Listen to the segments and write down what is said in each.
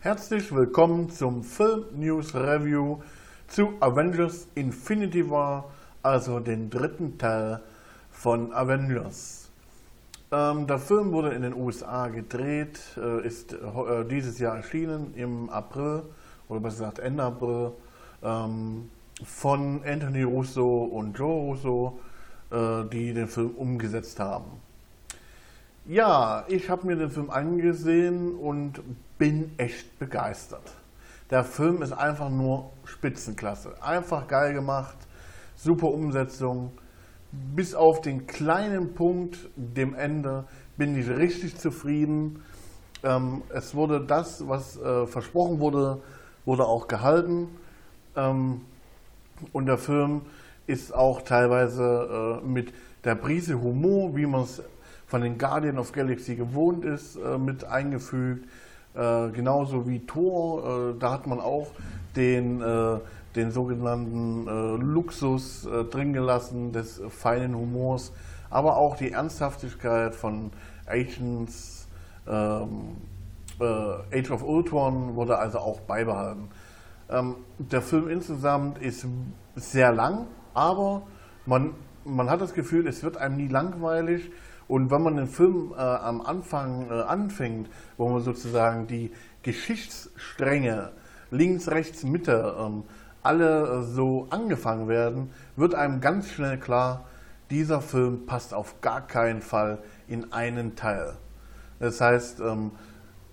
Herzlich willkommen zum Film News Review zu Avengers Infinity War, also den dritten Teil von Avengers. Ähm, der Film wurde in den USA gedreht, äh, ist äh, dieses Jahr erschienen im April, oder besser gesagt Ende April, ähm, von Anthony Russo und Joe Russo, äh, die den Film umgesetzt haben. Ja, ich habe mir den Film angesehen und bin echt begeistert. Der Film ist einfach nur Spitzenklasse. Einfach geil gemacht, super Umsetzung. Bis auf den kleinen Punkt, dem Ende, bin ich richtig zufrieden. Ähm, es wurde das, was äh, versprochen wurde, wurde auch gehalten. Ähm, und der Film ist auch teilweise äh, mit der Prise Humor, wie man es von den Guardian of Galaxy gewohnt ist, äh, mit eingefügt. Äh, genauso wie Thor, äh, da hat man auch den, äh, den sogenannten äh, Luxus äh, drin gelassen des feinen Humors, aber auch die Ernsthaftigkeit von Agents, ähm, Age of Ultron wurde also auch beibehalten. Ähm, der Film insgesamt ist sehr lang, aber man, man hat das Gefühl, es wird einem nie langweilig und wenn man den Film äh, am Anfang äh, anfängt, wo man sozusagen die Geschichtsstränge links, rechts, Mitte ähm, alle äh, so angefangen werden, wird einem ganz schnell klar, dieser Film passt auf gar keinen Fall in einen Teil. Das heißt, ähm,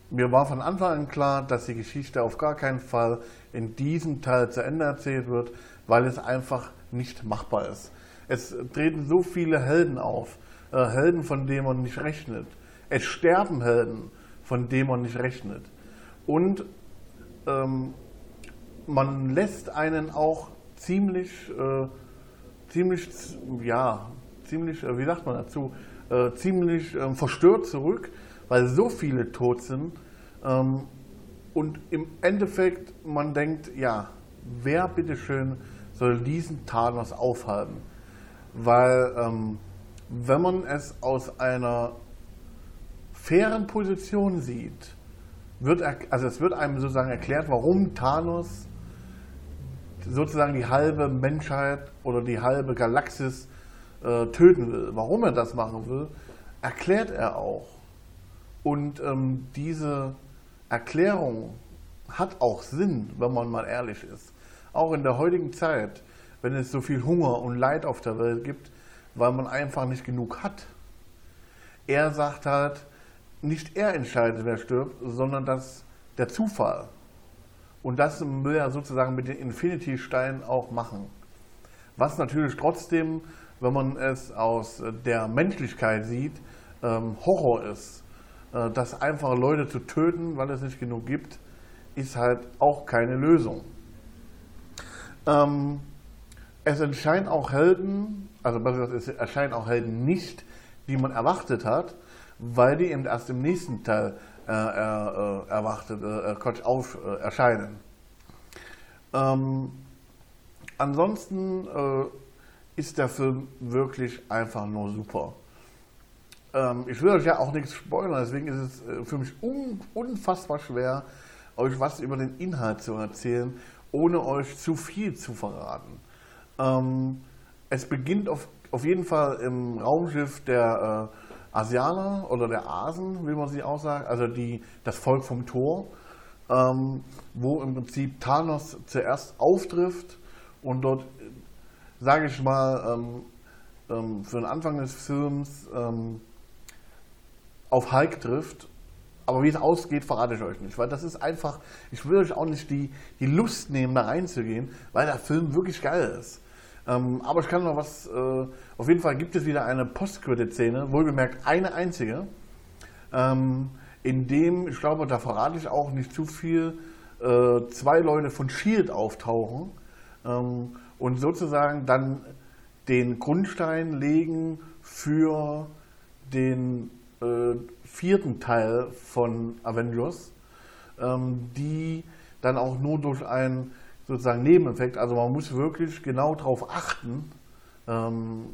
mir war von Anfang an klar, dass die Geschichte auf gar keinen Fall in diesem Teil zu Ende erzählt wird, weil es einfach nicht machbar ist. Es treten so viele Helden auf, äh, Helden, von denen man nicht rechnet. Es sterben Helden, von denen man nicht rechnet. Und ähm, man lässt einen auch ziemlich, äh, ziemlich, ja, ziemlich, äh, wie sagt man dazu, äh, ziemlich ähm, verstört zurück, weil so viele tot sind. Ähm, und im Endeffekt, man denkt, ja, wer bitteschön soll diesen Thanos aufhalten? Weil ähm, wenn man es aus einer fairen Position sieht, wird, also es wird einem sozusagen erklärt, warum Thanos sozusagen die halbe Menschheit oder die halbe Galaxis äh, töten will. Warum er das machen will, erklärt er auch. Und ähm, diese Erklärung hat auch Sinn, wenn man mal ehrlich ist. Auch in der heutigen Zeit, wenn es so viel Hunger und Leid auf der Welt gibt, weil man einfach nicht genug hat. Er sagt halt, nicht er entscheidet, wer stirbt, sondern das, der Zufall. Und das will er sozusagen mit den Infinity-Steinen auch machen. Was natürlich trotzdem, wenn man es aus der Menschlichkeit sieht, ähm, Horror ist. Äh, das einfache Leute zu töten, weil es nicht genug gibt, ist halt auch keine Lösung. Ähm, es entscheiden auch Helden, also es erscheinen auch Helden nicht, die man erwartet hat, weil die eben erst im nächsten Teil äh, äh, erwartet, Quatsch, auf, äh, erscheinen. Ähm, ansonsten ist der Film wirklich einfach nur super. Ähm, ich will euch ja auch nichts spoilern, deswegen ist es für mich un unfassbar schwer, euch was über den Inhalt zu erzählen, ohne euch zu viel zu verraten. Ähm, es beginnt auf, auf jeden Fall im Raumschiff der äh, Asianer oder der Asen, will man sie auch sagen, also die, das Volk vom Tor, ähm, wo im Prinzip Thanos zuerst auftrifft und dort, sage ich mal, ähm, ähm, für den Anfang des Films ähm, auf Hulk trifft. Aber wie es ausgeht, verrate ich euch nicht, weil das ist einfach, ich will euch auch nicht die, die Lust nehmen, da reinzugehen, weil der Film wirklich geil ist. Ähm, aber ich kann noch was, äh, auf jeden Fall gibt es wieder eine Post-Credit-Szene, wohlgemerkt eine einzige, ähm, in dem, ich glaube, da verrate ich auch nicht zu viel, äh, zwei Leute von S.H.I.E.L.D. auftauchen ähm, und sozusagen dann den Grundstein legen für den, äh, vierten Teil von Avengers, ähm, die dann auch nur durch einen sozusagen Nebeneffekt, also man muss wirklich genau darauf achten, ähm,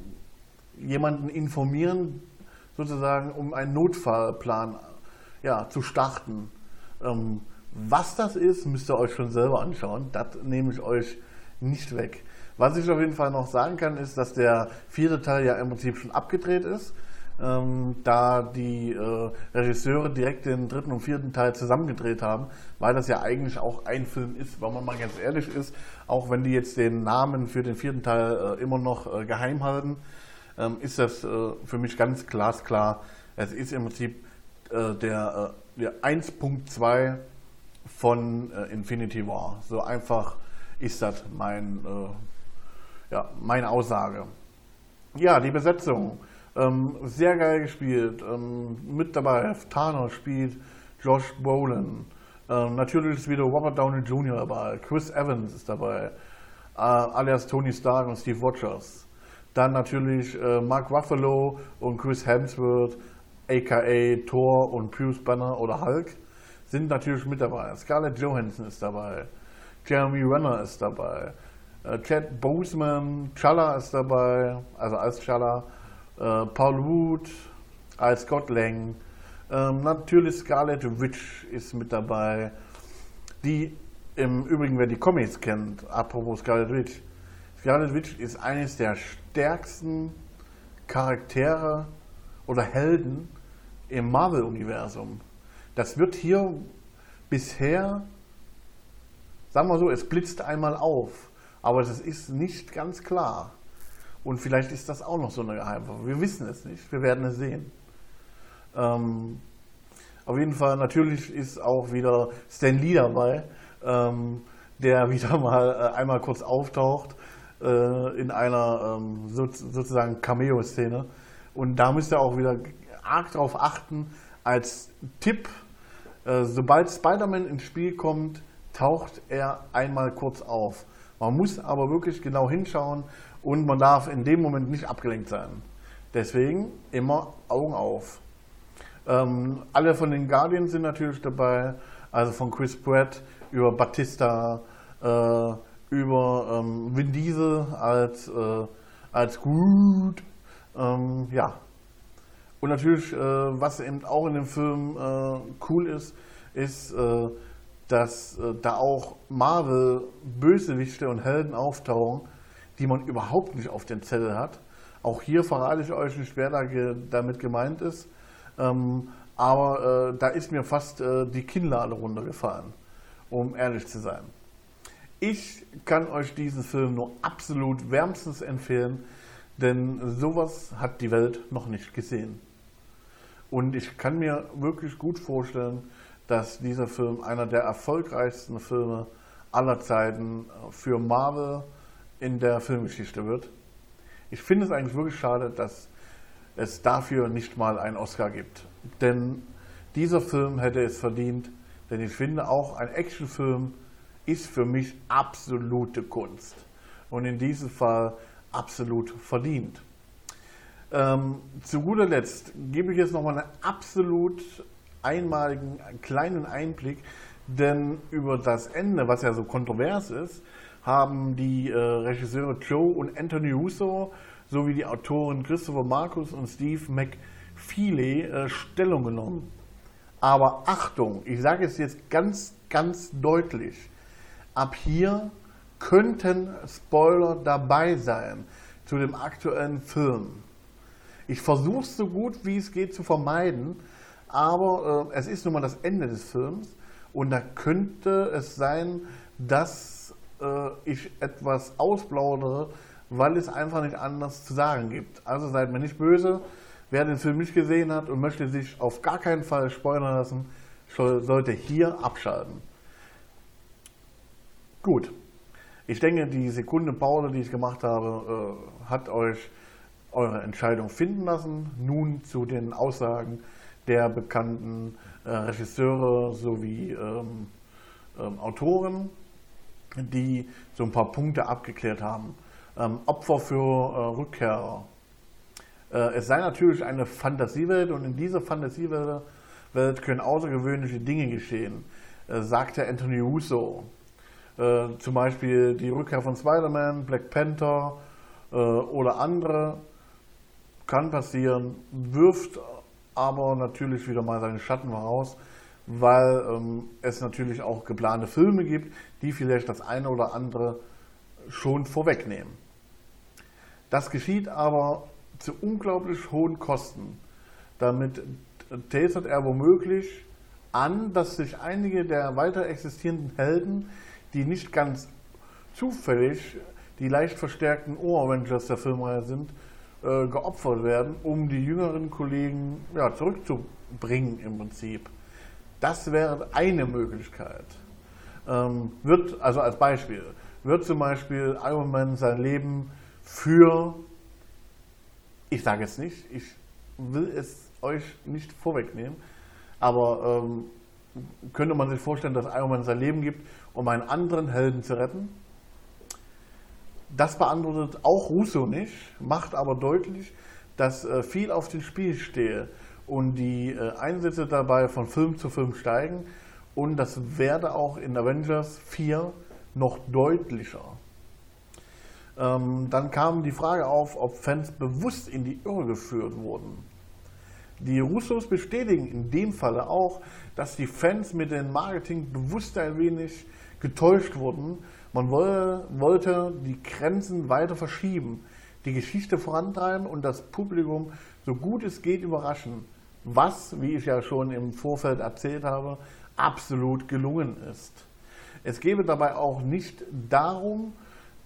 jemanden informieren, sozusagen, um einen Notfallplan ja, zu starten. Ähm, was das ist, müsst ihr euch schon selber anschauen. Das nehme ich euch nicht weg. Was ich auf jeden Fall noch sagen kann, ist, dass der vierte Teil ja im Prinzip schon abgedreht ist. Ähm, da die äh, Regisseure direkt den dritten und vierten Teil zusammengedreht haben, weil das ja eigentlich auch ein Film ist, wenn man mal ganz ehrlich ist, auch wenn die jetzt den Namen für den vierten Teil äh, immer noch äh, geheim halten, ähm, ist das äh, für mich ganz glasklar. Es ist im Prinzip äh, der, äh, der 1.2 von Infinity War. So einfach ist das mein ja, meine Aussage. Ja, die Besetzung. Ähm, sehr geil gespielt. Ähm, mit dabei Thanos spielt Josh Brolin. Ähm, natürlich ist wieder Robert Downey Jr. dabei. Chris Evans ist dabei. Äh, alias Tony Stark und Steve Rogers. Dann natürlich äh, Mark Ruffalo und Chris Hemsworth, aka Thor und Bruce Banner oder Hulk, sind natürlich mit dabei. Scarlett Johansson ist dabei. Jeremy Renner ist dabei. Äh, Chad Boseman, Chala ist dabei, also als Chala, äh, Paul Wood als Scott Lang, ähm, natürlich Scarlet Witch ist mit dabei, die im Übrigen, wer die Comics kennt, apropos Scarlet Witch, Scarlet Witch ist eines der stärksten Charaktere oder Helden im Marvel-Universum. Das wird hier bisher, sagen wir so, es blitzt einmal auf. Aber das ist nicht ganz klar. Und vielleicht ist das auch noch so eine Geheimwaffe. Wir wissen es nicht. Wir werden es sehen. Ähm, auf jeden Fall, natürlich ist auch wieder Stan Lee dabei, ähm, der wieder mal äh, einmal kurz auftaucht äh, in einer ähm, so, sozusagen Cameo-Szene. Und da müsst ihr auch wieder arg darauf achten, als Tipp, äh, sobald Spider-Man ins Spiel kommt, taucht er einmal kurz auf. Man muss aber wirklich genau hinschauen und man darf in dem Moment nicht abgelenkt sein. Deswegen immer Augen auf. Ähm, alle von den Guardians sind natürlich dabei, also von Chris Pratt über Batista, äh, über ähm, Vin Diesel als, äh, als Groot. Ähm, ja. Und natürlich, äh, was eben auch in dem Film äh, cool ist, ist, äh, dass äh, da auch Marvel Bösewichte und Helden auftauchen, die man überhaupt nicht auf den Zettel hat. Auch hier verrate ich euch nicht, wer da ge damit gemeint ist. Ähm, aber äh, da ist mir fast äh, die Kinnlade runtergefallen, um ehrlich zu sein. Ich kann euch diesen Film nur absolut wärmstens empfehlen, denn sowas hat die Welt noch nicht gesehen. Und ich kann mir wirklich gut vorstellen, dass dieser Film einer der erfolgreichsten Filme aller Zeiten für Marvel in der Filmgeschichte wird. Ich finde es eigentlich wirklich schade, dass es dafür nicht mal einen Oscar gibt. Denn dieser Film hätte es verdient, denn ich finde auch ein Actionfilm ist für mich absolute Kunst. Und in diesem Fall absolut verdient. Ähm, zu guter Letzt gebe ich jetzt nochmal eine absolut einmaligen kleinen Einblick, denn über das Ende, was ja so kontrovers ist, haben die äh, Regisseure Joe und Anthony Russo sowie die Autoren Christopher Marcus und Steve McFeely äh, Stellung genommen. Aber Achtung, ich sage es jetzt ganz, ganz deutlich, ab hier könnten Spoiler dabei sein zu dem aktuellen Film. Ich versuche es so gut wie es geht zu vermeiden, aber äh, es ist nun mal das Ende des Films und da könnte es sein, dass äh, ich etwas ausplaudere, weil es einfach nicht anders zu sagen gibt. Also seid mir nicht böse. Wer den Film nicht gesehen hat und möchte sich auf gar keinen Fall spoilern lassen, sollte hier abschalten. Gut. Ich denke, die Sekunde Pause, die ich gemacht habe, äh, hat euch eure Entscheidung finden lassen. Nun zu den Aussagen der bekannten äh, Regisseure sowie ähm, ähm, Autoren, die so ein paar Punkte abgeklärt haben. Ähm, Opfer für äh, Rückkehrer. Äh, es sei natürlich eine Fantasiewelt und in dieser Fantasiewelt Welt können außergewöhnliche Dinge geschehen, äh, sagte Anthony Russo. Äh, zum Beispiel die Rückkehr von Spider-Man, Black Panther äh, oder andere kann passieren, wirft aber natürlich wieder mal seine Schatten voraus, weil ähm, es natürlich auch geplante Filme gibt, die vielleicht das eine oder andere schon vorwegnehmen. Das geschieht aber zu unglaublich hohen Kosten. Damit tastet er womöglich an, dass sich einige der weiter existierenden Helden, die nicht ganz zufällig die leicht verstärkten O-Avengers der Filmreihe sind, äh, geopfert werden, um die jüngeren Kollegen ja, zurückzubringen im Prinzip. Das wäre eine Möglichkeit. Ähm, wird, also als Beispiel, wird zum Beispiel Iron Man sein Leben für, ich sage es nicht, ich will es euch nicht vorwegnehmen, aber ähm, könnte man sich vorstellen, dass Iron Man sein Leben gibt, um einen anderen Helden zu retten? Das beantwortet auch Russo nicht, macht aber deutlich, dass äh, viel auf dem Spiel stehe und die äh, Einsätze dabei von Film zu Film steigen und das werde auch in Avengers 4 noch deutlicher. Ähm, dann kam die Frage auf, ob Fans bewusst in die Irre geführt wurden. Die Russos bestätigen in dem Falle auch, dass die Fans mit dem Marketing bewusst ein wenig getäuscht wurden man wollte die Grenzen weiter verschieben, die Geschichte vorantreiben und das Publikum so gut es geht überraschen, was, wie ich ja schon im Vorfeld erzählt habe, absolut gelungen ist. Es gebe dabei auch nicht darum,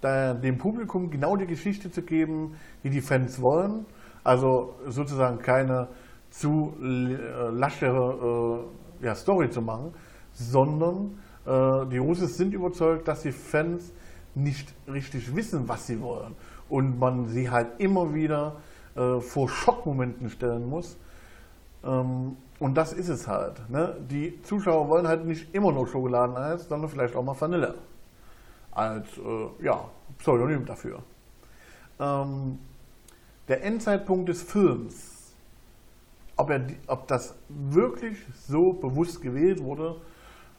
dem Publikum genau die Geschichte zu geben, die die Fans wollen, also sozusagen keine zu äh, laschere äh, ja, Story zu machen, sondern äh, die Russen sind überzeugt, dass die Fans nicht richtig wissen, was sie wollen. Und man sie halt immer wieder äh, vor Schockmomenten stellen muss. Ähm, und das ist es halt. Ne? Die Zuschauer wollen halt nicht immer nur Schokoladeneis, sondern vielleicht auch mal Vanille. Als äh, ja, Pseudonym dafür. Ähm, der Endzeitpunkt des Films, ob, er, ob das wirklich so bewusst gewählt wurde,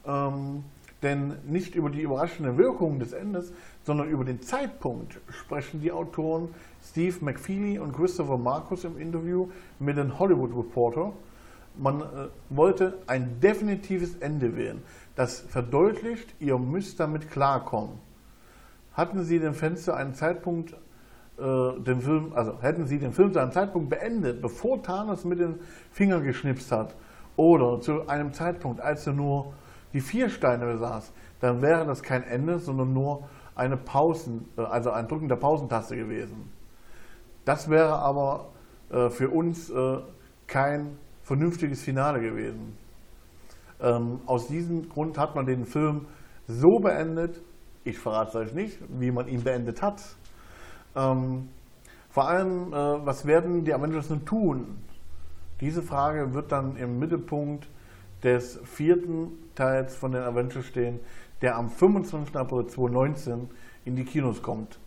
ähm, denn nicht über die überraschende Wirkung des Endes, sondern über den Zeitpunkt sprechen die Autoren Steve McFeely und Christopher Marcus im Interview mit den Hollywood Reporter. Man äh, wollte ein definitives Ende wählen. Das verdeutlicht, ihr müsst damit klarkommen. Hatten Sie den Fans zu einem Zeitpunkt äh, den Film, also hätten Sie den Film zu einem Zeitpunkt beendet, bevor Thanos mit den Fingern geschnipst hat, oder zu einem Zeitpunkt, als er nur die vier Steine besaß, dann wäre das kein Ende, sondern nur eine Pausen, äh, also ein Drücken der Pausentaste gewesen. Das wäre aber äh, für uns äh, kein vernünftiges Finale gewesen. Ähm, aus diesem Grund hat man den Film so beendet, ich verrate es euch nicht, wie man ihn beendet hat. Ähm, vor allem, was werden die Avengers nun tun? Diese Frage wird dann im Mittelpunkt des vierten Teils von den Avengers stehen, der am 25. April 2019 in die Kinos kommt.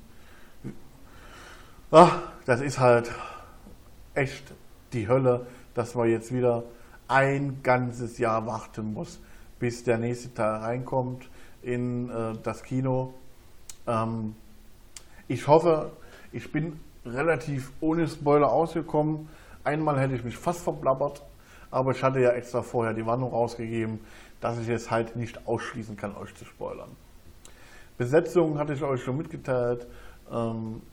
Ach, das ist halt echt die Hölle, dass man jetzt wieder ein ganzes Jahr warten muss, bis der nächste Teil reinkommt in äh, das Kino. Ähm, ich hoffe, ich bin relativ ohne Spoiler ausgekommen. Einmal hätte ich mich fast verblabbert, aber ich hatte ja extra vorher die Warnung rausgegeben, dass ich es halt nicht ausschließen kann, euch zu spoilern. Besetzung hatte ich euch schon mitgeteilt. Ähm,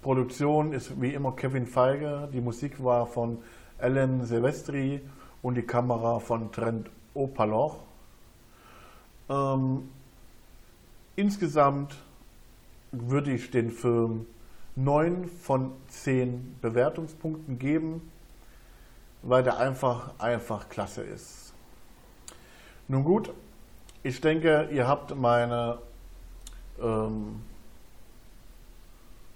Produktion ist wie immer Kevin Feige. Die Musik war von Alan Silvestri und die Kamera von Trent Opaloch. Ähm, insgesamt würde ich den Film 9 von 10 Bewertungspunkten geben weil der einfach, einfach klasse ist. Nun gut, ich denke, ihr habt meine, ähm,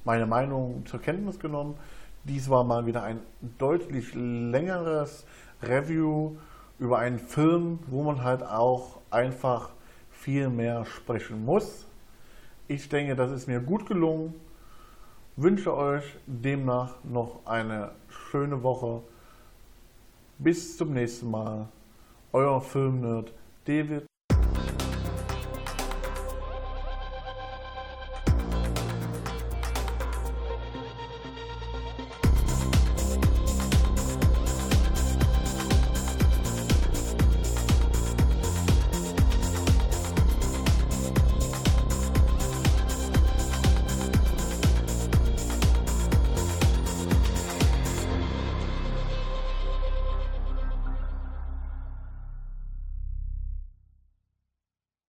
meine Meinung zur Kenntnis genommen. Dies war mal wieder ein deutlich längeres Review über einen Film, wo man halt auch einfach viel mehr sprechen muss. Ich denke, das ist mir gut gelungen. wünsche euch demnach noch eine schöne Woche. Bis zum nächsten Mal. Euer Filmnerd David